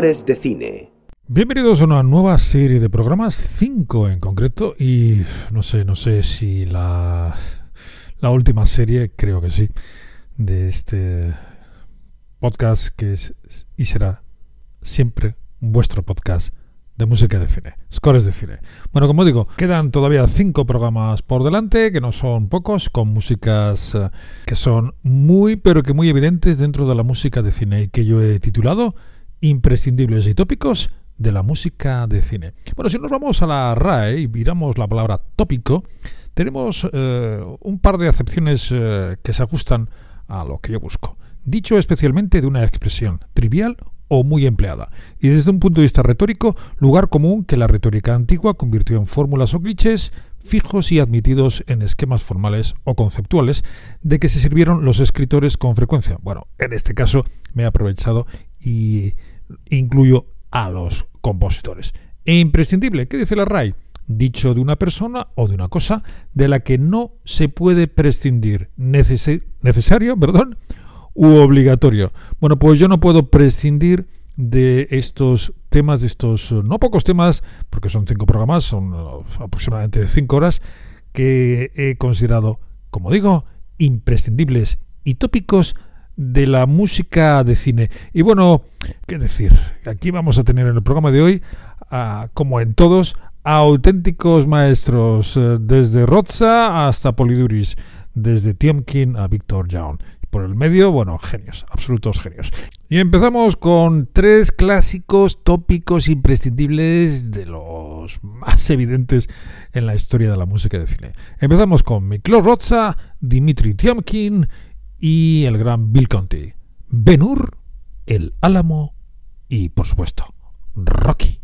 De cine. Bienvenidos a una nueva serie de programas, 5 en concreto, y no sé, no sé si la, la última serie, creo que sí, de este podcast que es y será siempre vuestro podcast de música de cine, scores de cine. Bueno, como digo, quedan todavía cinco programas por delante, que no son pocos, con músicas eh, que son muy, pero que muy evidentes dentro de la música de cine y que yo he titulado imprescindibles y tópicos de la música de cine. Bueno, si nos vamos a la RAE y miramos la palabra tópico, tenemos eh, un par de acepciones eh, que se ajustan a lo que yo busco. Dicho especialmente de una expresión trivial o muy empleada, y desde un punto de vista retórico, lugar común que la retórica antigua convirtió en fórmulas o clichés fijos y admitidos en esquemas formales o conceptuales de que se sirvieron los escritores con frecuencia. Bueno, en este caso me he aprovechado y incluyo a los compositores. E imprescindible, ¿qué dice la RAI? Dicho de una persona o de una cosa de la que no se puede prescindir. necesario, perdón, u obligatorio. Bueno, pues yo no puedo prescindir de estos temas, de estos no pocos temas, porque son cinco programas, son aproximadamente cinco horas, que he considerado, como digo, imprescindibles y tópicos de la música de cine. Y bueno, qué decir, aquí vamos a tener en el programa de hoy, como en todos, auténticos maestros, eh, desde Roza hasta Poliduris, desde Tiemkin a Victor Young. Por el medio, bueno, genios, absolutos genios. Y empezamos con tres clásicos tópicos imprescindibles de los más evidentes en la historia de la música de cine. Empezamos con Miklo Roza, Dimitri Tiemkin y el gran Bill Conti. Ben Hur, El Álamo y, por supuesto, Rocky.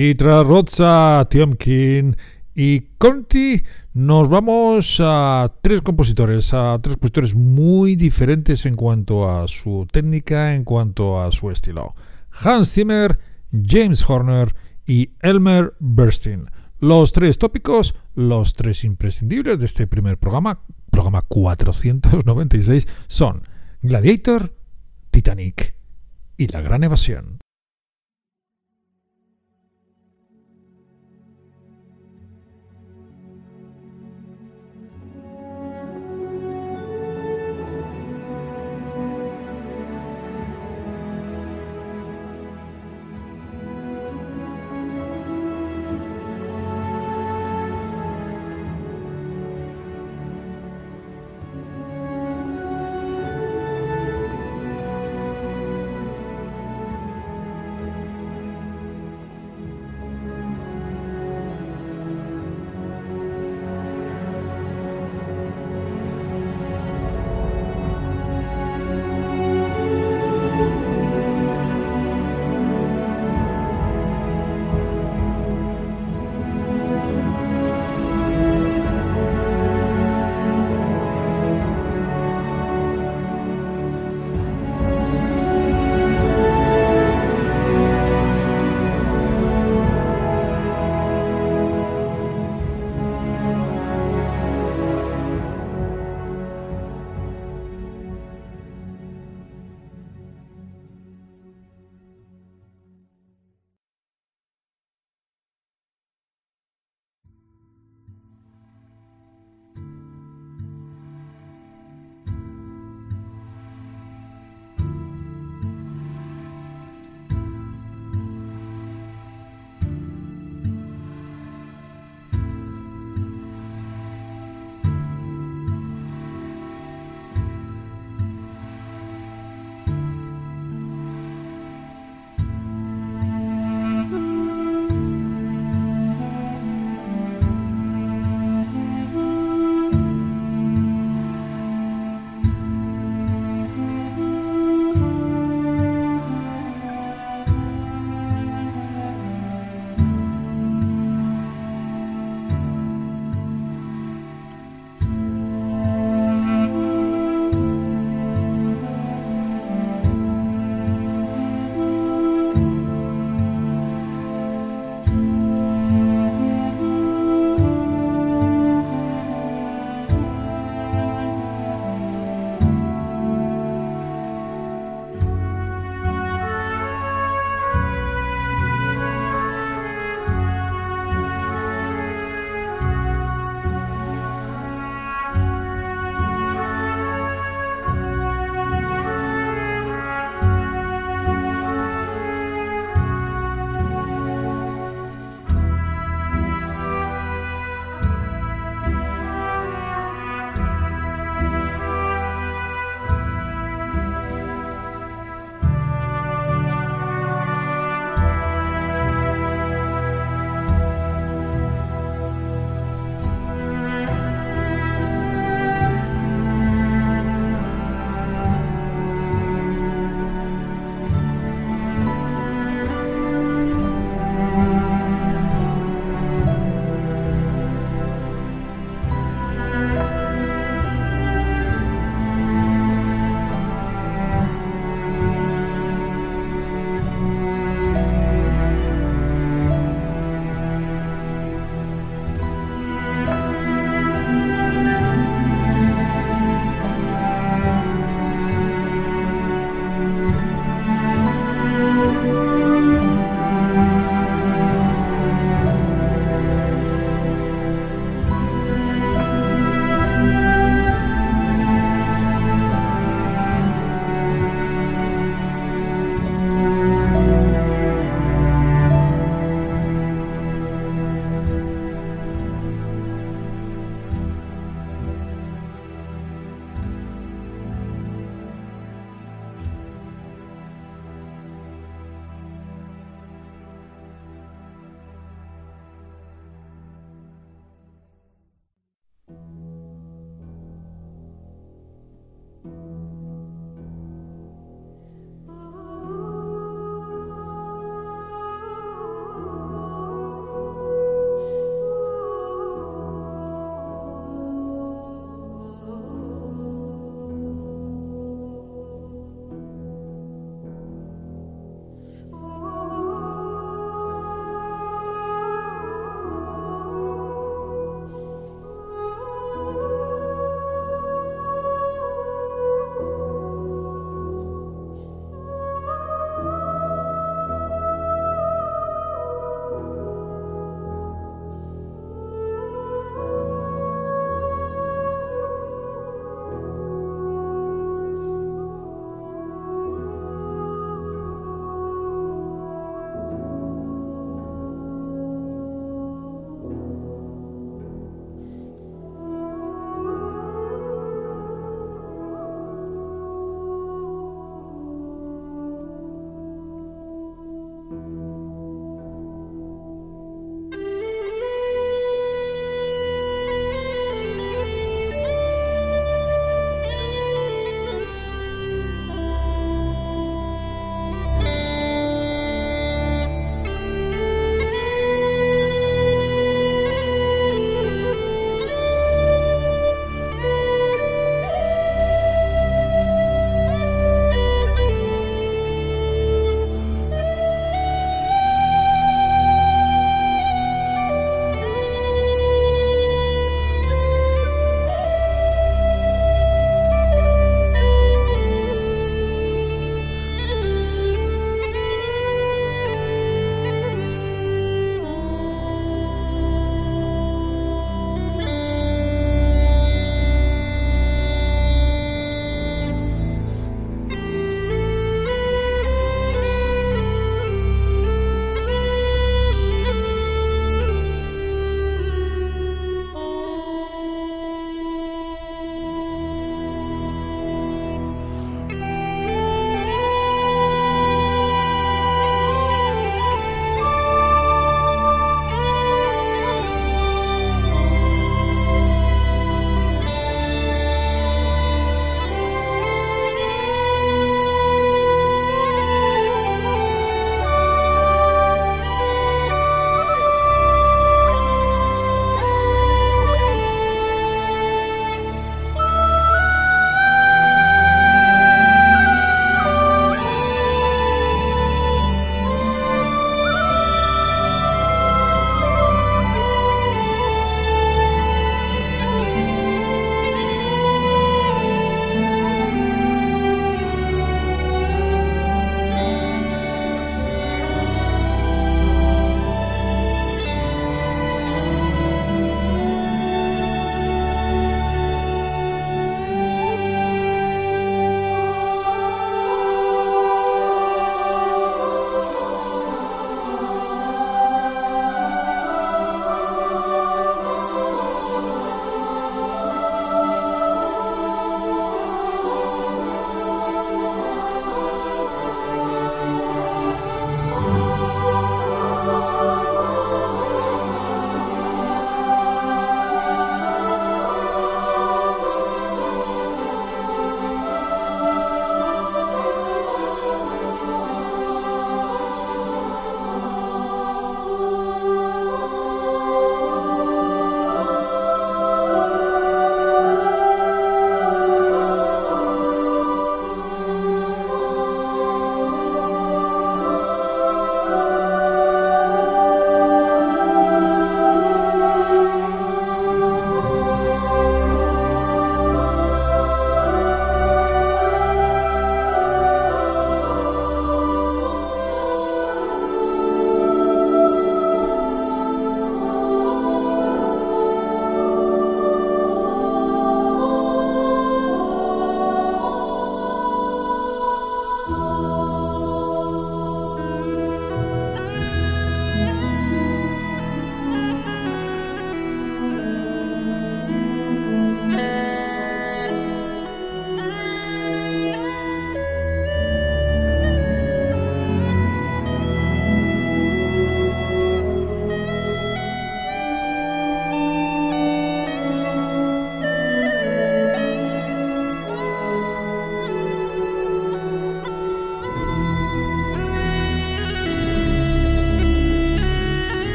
Y tras Rozza, Tiomkin y Conti, nos vamos a tres compositores, a tres compositores muy diferentes en cuanto a su técnica, en cuanto a su estilo. Hans Zimmer, James Horner y Elmer Bernstein. Los tres tópicos, los tres imprescindibles de este primer programa, programa 496, son Gladiator, Titanic y La Gran Evasión.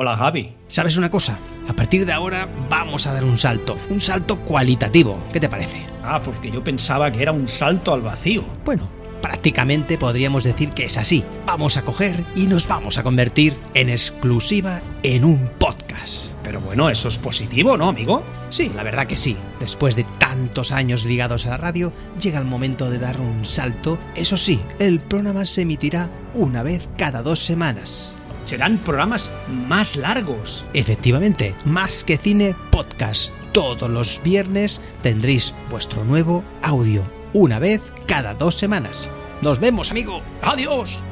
Hola Javi. ¿Sabes una cosa? A partir de ahora vamos a dar un salto, un salto cualitativo. ¿Qué te parece? Ah, porque yo pensaba que era un salto al vacío. Bueno, prácticamente podríamos decir que es así. Vamos a coger y nos vamos a convertir en exclusiva en un podcast. Pero bueno, eso es positivo, ¿no, amigo? Sí, la verdad que sí. Después de tantos años ligados a la radio, llega el momento de dar un salto. Eso sí, el programa se emitirá una vez cada dos semanas. Serán programas más largos. Efectivamente, más que cine podcast. Todos los viernes tendréis vuestro nuevo audio, una vez cada dos semanas. Nos vemos, amigo. Adiós.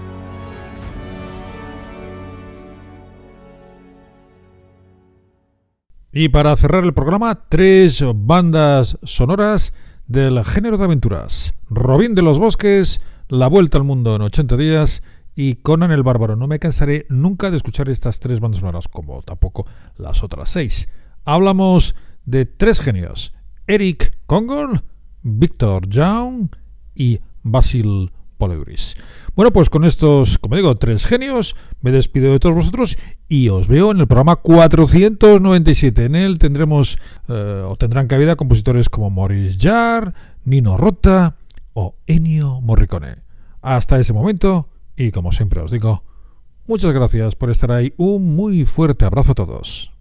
Y para cerrar el programa, tres bandas sonoras del género de aventuras. Robin de los Bosques, La Vuelta al Mundo en 80 días y Conan el Bárbaro. No me cansaré nunca de escuchar estas tres bandas sonoras, como tampoco las otras seis. Hablamos de tres genios. Eric Kongol, Victor Young y Basil Polegris. Bueno, pues con estos, como digo, tres genios, me despido de todos vosotros y os veo en el programa 497. En él tendremos eh, o tendrán cabida compositores como Maurice Jarre, Nino Rota o Ennio Morricone. Hasta ese momento, y como siempre os digo, muchas gracias por estar ahí. Un muy fuerte abrazo a todos.